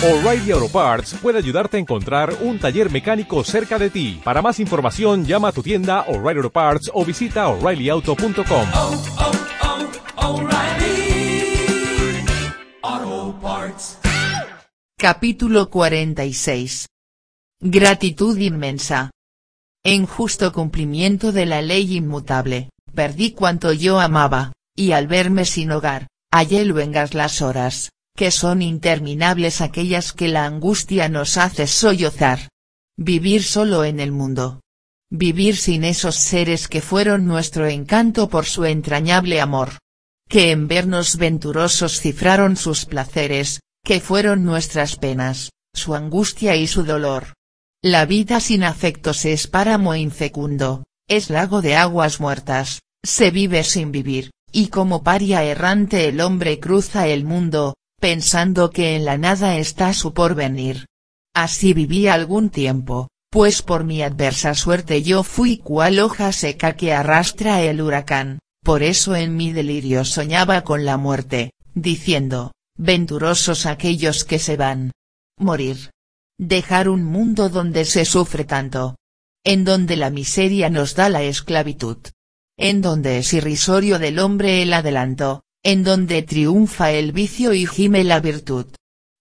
O'Reilly Auto Parts puede ayudarte a encontrar un taller mecánico cerca de ti. Para más información, llama a tu tienda O'Reilly Auto Parts o visita oreillyauto.com. oh, oh, Parts. Capítulo 46. Gratitud inmensa. En justo cumplimiento de la ley inmutable, perdí cuanto yo amaba, y al verme sin hogar, hallé luengas las horas, que son interminables aquellas que la angustia nos hace sollozar. Vivir solo en el mundo. Vivir sin esos seres que fueron nuestro encanto por su entrañable amor. Que en vernos venturosos cifraron sus placeres, que fueron nuestras penas, su angustia y su dolor. La vida sin afectos es páramo infecundo, es lago de aguas muertas, se vive sin vivir, y como paria errante el hombre cruza el mundo, pensando que en la nada está su porvenir. Así viví algún tiempo, pues por mi adversa suerte yo fui cual hoja seca que arrastra el huracán, por eso en mi delirio soñaba con la muerte, diciendo, venturosos aquellos que se van. Morir. Dejar un mundo donde se sufre tanto. En donde la miseria nos da la esclavitud. En donde es irrisorio del hombre el adelanto, en donde triunfa el vicio y gime la virtud.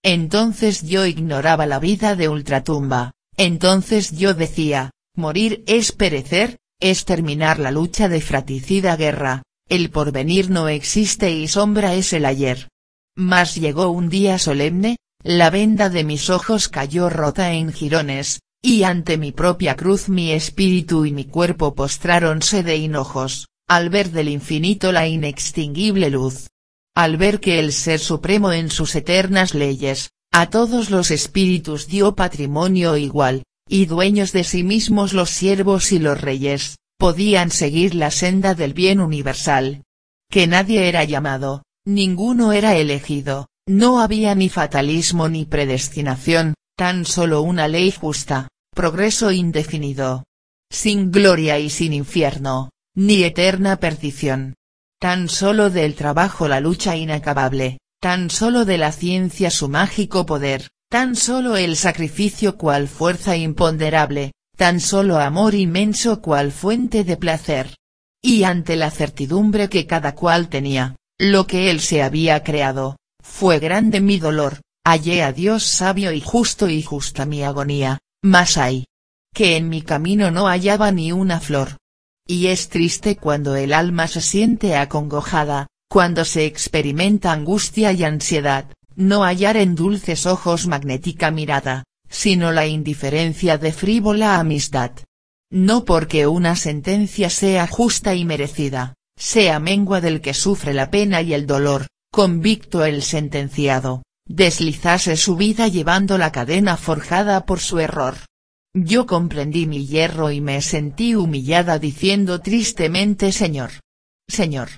Entonces yo ignoraba la vida de ultratumba, entonces yo decía, morir es perecer, es terminar la lucha de fratricida guerra, el porvenir no existe y sombra es el ayer. Mas llegó un día solemne, la venda de mis ojos cayó rota en jirones, y ante mi propia cruz mi espíritu y mi cuerpo postráronse de hinojos, al ver del infinito la inextinguible luz. Al ver que el Ser Supremo en sus eternas leyes, a todos los espíritus dio patrimonio igual, y dueños de sí mismos los siervos y los reyes, podían seguir la senda del bien universal. Que nadie era llamado, ninguno era elegido, no había ni fatalismo ni predestinación, tan solo una ley justa, progreso indefinido. Sin gloria y sin infierno, ni eterna perdición. Tan solo del trabajo la lucha inacabable, tan solo de la ciencia su mágico poder, tan solo el sacrificio cual fuerza imponderable, tan solo amor inmenso cual fuente de placer. Y ante la certidumbre que cada cual tenía, lo que él se había creado, fue grande mi dolor, hallé a Dios sabio y justo y justa mi agonía, mas hay, que en mi camino no hallaba ni una flor, y es triste cuando el alma se siente acongojada, cuando se experimenta angustia y ansiedad, no hallar en dulces ojos magnética mirada, sino la indiferencia de frívola amistad. No porque una sentencia sea justa y merecida, sea mengua del que sufre la pena y el dolor, convicto el sentenciado, deslizase su vida llevando la cadena forjada por su error. Yo comprendí mi hierro y me sentí humillada diciendo tristemente Señor. Señor.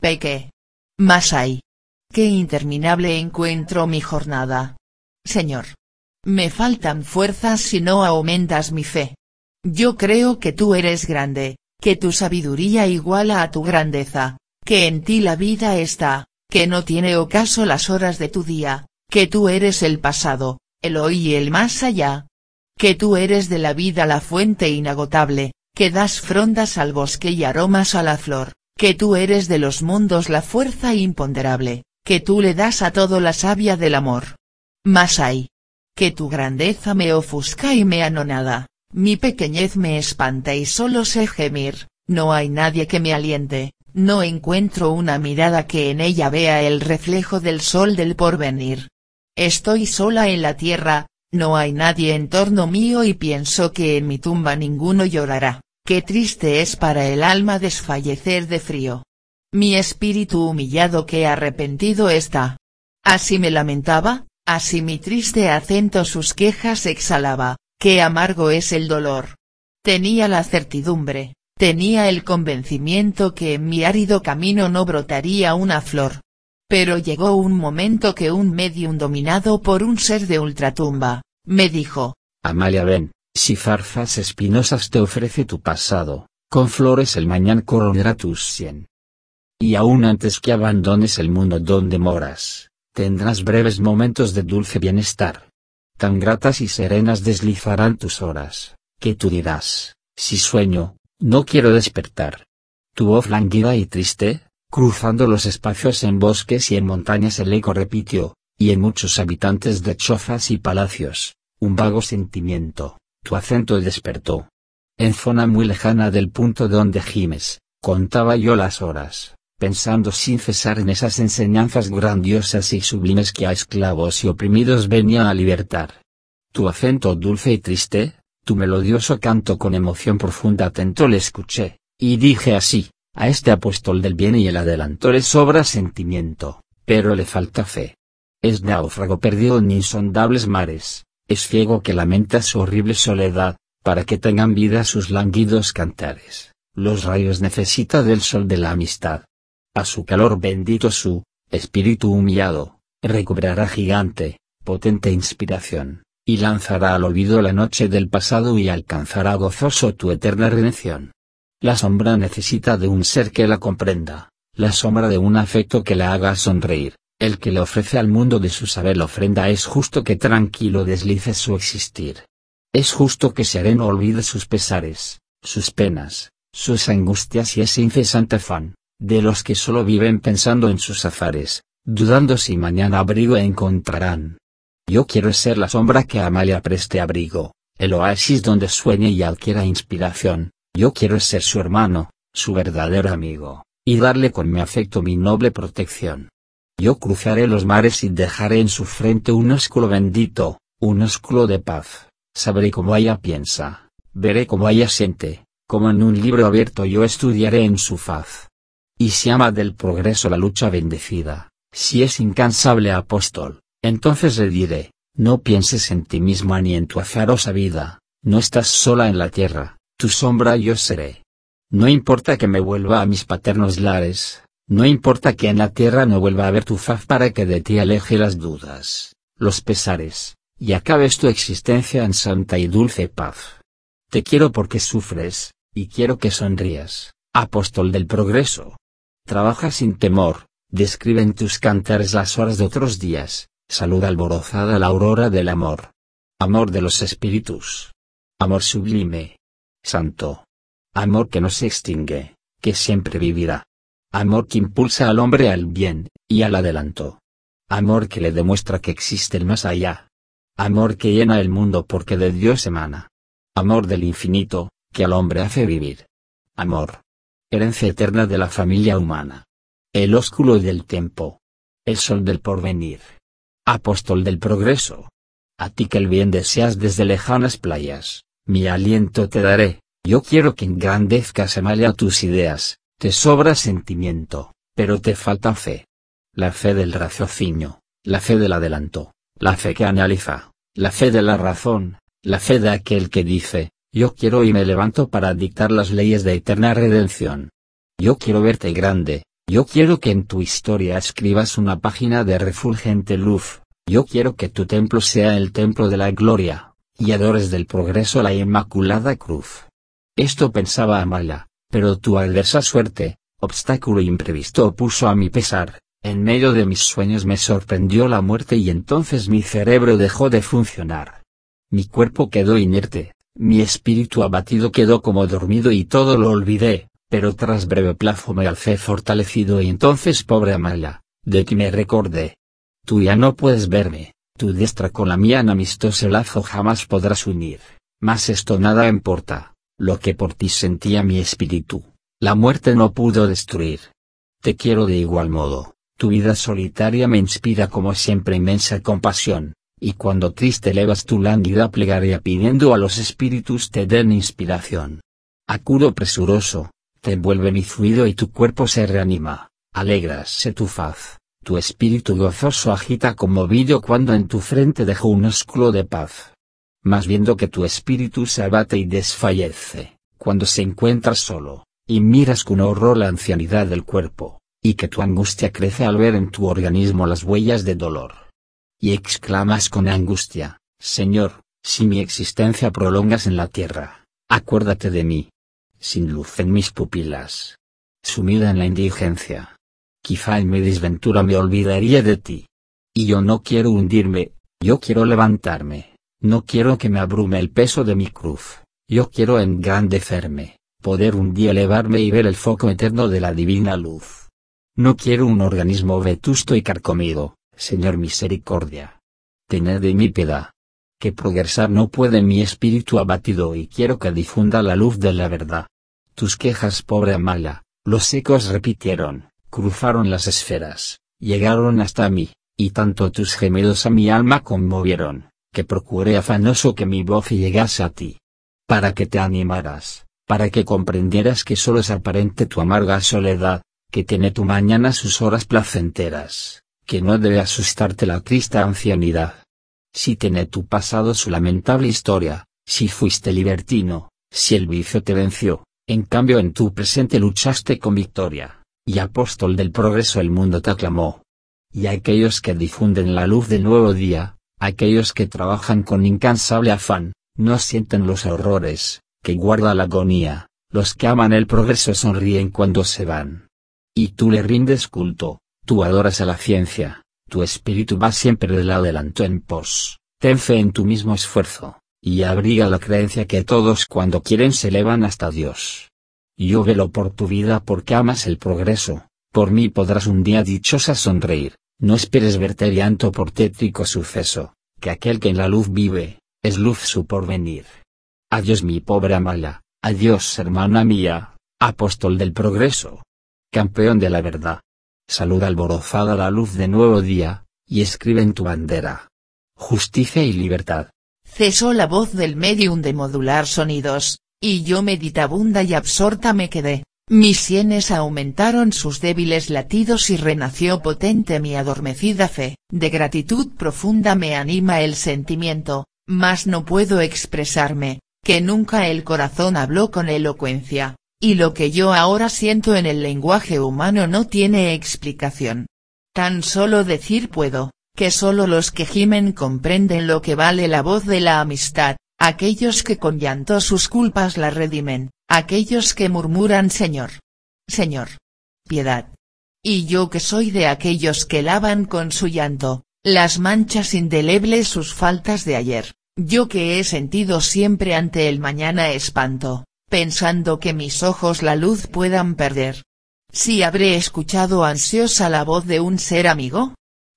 Peque. Mas hay. Qué interminable encuentro mi jornada. Señor. Me faltan fuerzas si no aumentas mi fe. Yo creo que tú eres grande, que tu sabiduría iguala a tu grandeza, que en ti la vida está, que no tiene ocaso las horas de tu día, que tú eres el pasado, el hoy y el más allá, que tú eres de la vida la fuente inagotable, que das frondas al bosque y aromas a la flor, que tú eres de los mundos la fuerza imponderable, que tú le das a todo la savia del amor. Mas hay. Que tu grandeza me ofusca y me anonada, mi pequeñez me espanta y solo sé gemir, no hay nadie que me aliente, no encuentro una mirada que en ella vea el reflejo del sol del porvenir. Estoy sola en la tierra, no hay nadie en torno mío y pienso que en mi tumba ninguno llorará, qué triste es para el alma desfallecer de frío. Mi espíritu humillado que arrepentido está. Así me lamentaba, así mi triste acento sus quejas exhalaba, qué amargo es el dolor. Tenía la certidumbre, tenía el convencimiento que en mi árido camino no brotaría una flor, pero llegó un momento que un medium dominado por un ser de ultratumba, me dijo. Amalia ven, si zarzas espinosas te ofrece tu pasado, con flores el mañana coronará tus cien. Y aún antes que abandones el mundo donde moras, tendrás breves momentos de dulce bienestar. Tan gratas y serenas deslizarán tus horas, que tú dirás, si sueño, no quiero despertar. Tu voz languida y triste, cruzando los espacios en bosques y en montañas el eco repitió, y en muchos habitantes de chozas y palacios, un vago sentimiento, tu acento despertó. En zona muy lejana del punto donde gimes, contaba yo las horas, pensando sin cesar en esas enseñanzas grandiosas y sublimes que a esclavos y oprimidos venían a libertar. Tu acento dulce y triste, tu melodioso canto con emoción profunda atento le escuché, y dije así, a este apóstol del bien y el adelanto le sobra sentimiento, pero le falta fe. Es náufrago perdido en insondables mares, es ciego que lamenta su horrible soledad, para que tengan vida sus languidos cantares, los rayos necesita del sol de la amistad. A su calor bendito su, espíritu humillado, recobrará gigante, potente inspiración, y lanzará al olvido la noche del pasado y alcanzará gozoso tu eterna redención. La sombra necesita de un ser que la comprenda, la sombra de un afecto que la haga sonreír, el que le ofrece al mundo de su saber ofrenda es justo que tranquilo deslice su existir. Es justo que sereno olvide sus pesares, sus penas, sus angustias y ese incesante afán, de los que solo viven pensando en sus azares, dudando si mañana abrigo encontrarán. Yo quiero ser la sombra que Amalia preste abrigo, el oasis donde sueñe y adquiera inspiración, yo quiero ser su hermano, su verdadero amigo, y darle con mi afecto mi noble protección. Yo cruzaré los mares y dejaré en su frente un ósculo bendito, un ósculo de paz. Sabré cómo ella piensa, veré cómo ella siente, como en un libro abierto yo estudiaré en su faz. Y si ama del progreso la lucha bendecida, si es incansable apóstol, entonces le diré, no pienses en ti misma ni en tu azarosa vida, no estás sola en la tierra, tu sombra yo seré. No importa que me vuelva a mis paternos lares, no importa que en la tierra no vuelva a ver tu faz para que de ti aleje las dudas, los pesares, y acabes tu existencia en santa y dulce paz. Te quiero porque sufres, y quiero que sonrías, apóstol del progreso. Trabaja sin temor, describe en tus cantares las horas de otros días, saluda alborozada la aurora del amor. Amor de los espíritus. Amor sublime. Santo. Amor que no se extingue, que siempre vivirá. Amor que impulsa al hombre al bien, y al adelanto. Amor que le demuestra que existe el más allá. Amor que llena el mundo porque de Dios emana. Amor del infinito, que al hombre hace vivir. Amor. Herencia eterna de la familia humana. El ósculo del tiempo. El sol del porvenir. Apóstol del progreso. A ti que el bien deseas desde lejanas playas, mi aliento te daré, yo quiero que engrandezcas a tus ideas, te sobra sentimiento, pero te falta fe. La fe del raciocinio, la fe del adelanto, la fe que analiza, la fe de la razón, la fe de aquel que dice, yo quiero y me levanto para dictar las leyes de eterna redención. Yo quiero verte grande, yo quiero que en tu historia escribas una página de refulgente luz, yo quiero que tu templo sea el templo de la gloria, y adores del progreso la Inmaculada Cruz. Esto pensaba Amala, pero tu adversa suerte, obstáculo imprevisto opuso a mi pesar, en medio de mis sueños me sorprendió la muerte y entonces mi cerebro dejó de funcionar. Mi cuerpo quedó inerte, mi espíritu abatido quedó como dormido y todo lo olvidé, pero tras breve plazo me alcé fortalecido y entonces pobre Amaya, de ti me recordé. Tú ya no puedes verme, tu diestra con la mía en amistoso lazo jamás podrás unir, mas esto nada importa lo que por ti sentía mi espíritu, la muerte no pudo destruir. Te quiero de igual modo, tu vida solitaria me inspira como siempre inmensa compasión, y cuando triste elevas tu lánguida plegaria pidiendo a los espíritus te den inspiración. Acudo presuroso, te envuelve mi fluido y tu cuerpo se reanima, alegrase tu faz, tu espíritu gozoso agita conmovido cuando en tu frente dejo un ósculo de paz más viendo que tu espíritu se abate y desfallece, cuando se encuentra solo, y miras con horror la ancianidad del cuerpo, y que tu angustia crece al ver en tu organismo las huellas de dolor. Y exclamas con angustia, Señor, si mi existencia prolongas en la tierra, acuérdate de mí. Sin luz en mis pupilas. Sumida en la indigencia. Quizá en mi desventura me olvidaría de ti. Y yo no quiero hundirme, yo quiero levantarme, no quiero que me abrume el peso de mi cruz, yo quiero engrandecerme, poder un día elevarme y ver el foco eterno de la divina luz. No quiero un organismo vetusto y carcomido, Señor misericordia. Tened de mi piedad. Que progresar no puede mi espíritu abatido y quiero que difunda la luz de la verdad. Tus quejas, pobre Amala, los ecos repitieron, cruzaron las esferas, llegaron hasta mí, y tanto tus gemidos a mi alma conmovieron, que procuré afanoso que mi voz llegase a ti. Para que te animaras, para que comprendieras que solo es aparente tu amarga soledad, que tiene tu mañana sus horas placenteras, que no debe asustarte la triste ancianidad. Si tiene tu pasado su lamentable historia, si fuiste libertino, si el vicio te venció, en cambio en tu presente luchaste con victoria, y apóstol del progreso el mundo te aclamó. Y aquellos que difunden la luz del nuevo día, aquellos que trabajan con incansable afán, no sienten los horrores, que guarda la agonía, los que aman el progreso sonríen cuando se van. Y tú le rindes culto, tú adoras a la ciencia, tu espíritu va siempre del adelanto en pos, ten fe en tu mismo esfuerzo, y abriga la creencia que todos cuando quieren se elevan hasta Dios. Yo velo por tu vida porque amas el progreso, por mí podrás un día dichosa sonreír, no esperes verte llanto por tétrico suceso, que aquel que en la luz vive, es luz su porvenir. Adiós mi pobre Amaya, adiós hermana mía, apóstol del progreso. Campeón de la verdad. Saluda alborozada la luz de nuevo día, y escribe en tu bandera. Justicia y libertad. Cesó la voz del medium de modular sonidos, y yo meditabunda y absorta me quedé. Mis sienes aumentaron sus débiles latidos y renació potente mi adormecida fe. De gratitud profunda me anima el sentimiento, mas no puedo expresarme, que nunca el corazón habló con elocuencia, y lo que yo ahora siento en el lenguaje humano no tiene explicación. Tan solo decir puedo, que solo los que gimen comprenden lo que vale la voz de la amistad, aquellos que con llanto sus culpas la redimen, aquellos que murmuran Señor. Señor. Piedad. Y yo que soy de aquellos que lavan con su llanto, las manchas indelebles sus faltas de ayer, yo que he sentido siempre ante el mañana espanto, pensando que mis ojos la luz puedan perder. Si habré escuchado ansiosa la voz de un ser amigo,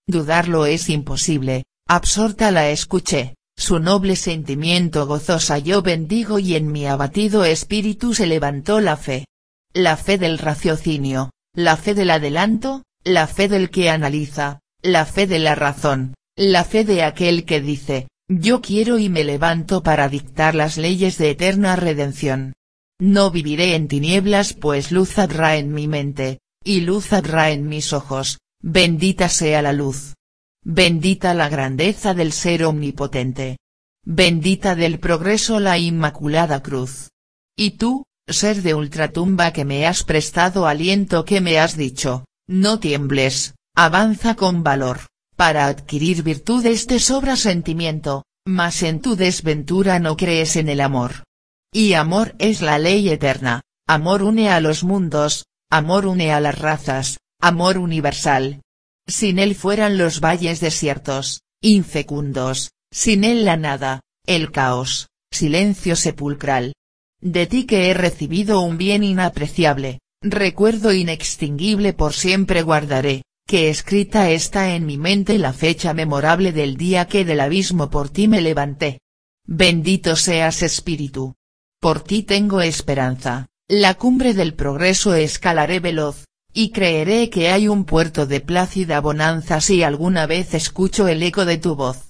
Dudarlo es imposible, absorta la escuché, su noble sentimiento gozosa yo bendigo y en mi abatido espíritu se levantó la fe. La fe del raciocinio, la fe del adelanto, la fe del que analiza, la fe de la razón, la fe de aquel que dice, yo quiero y me levanto para dictar las leyes de eterna redención. No viviré en tinieblas pues luz habrá en mi mente, y luz habrá en mis ojos, Bendita sea la luz. Bendita la grandeza del ser omnipotente. Bendita del progreso la Inmaculada Cruz. Y tú, ser de ultratumba que me has prestado aliento que me has dicho, no tiembles, avanza con valor, para adquirir virtudes te sobra sentimiento, mas en tu desventura no crees en el amor. Y amor es la ley eterna, amor une a los mundos, amor une a las razas, amor universal. Sin él fueran los valles desiertos, infecundos, sin él la nada, el caos, silencio sepulcral. De ti que he recibido un bien inapreciable, recuerdo inextinguible por siempre guardaré, que escrita está en mi mente la fecha memorable del día que del abismo por ti me levanté. Bendito seas espíritu. Por ti tengo esperanza, la cumbre del progreso escalaré veloz, y creeré que hay un puerto de plácida bonanza si alguna vez escucho el eco de tu voz.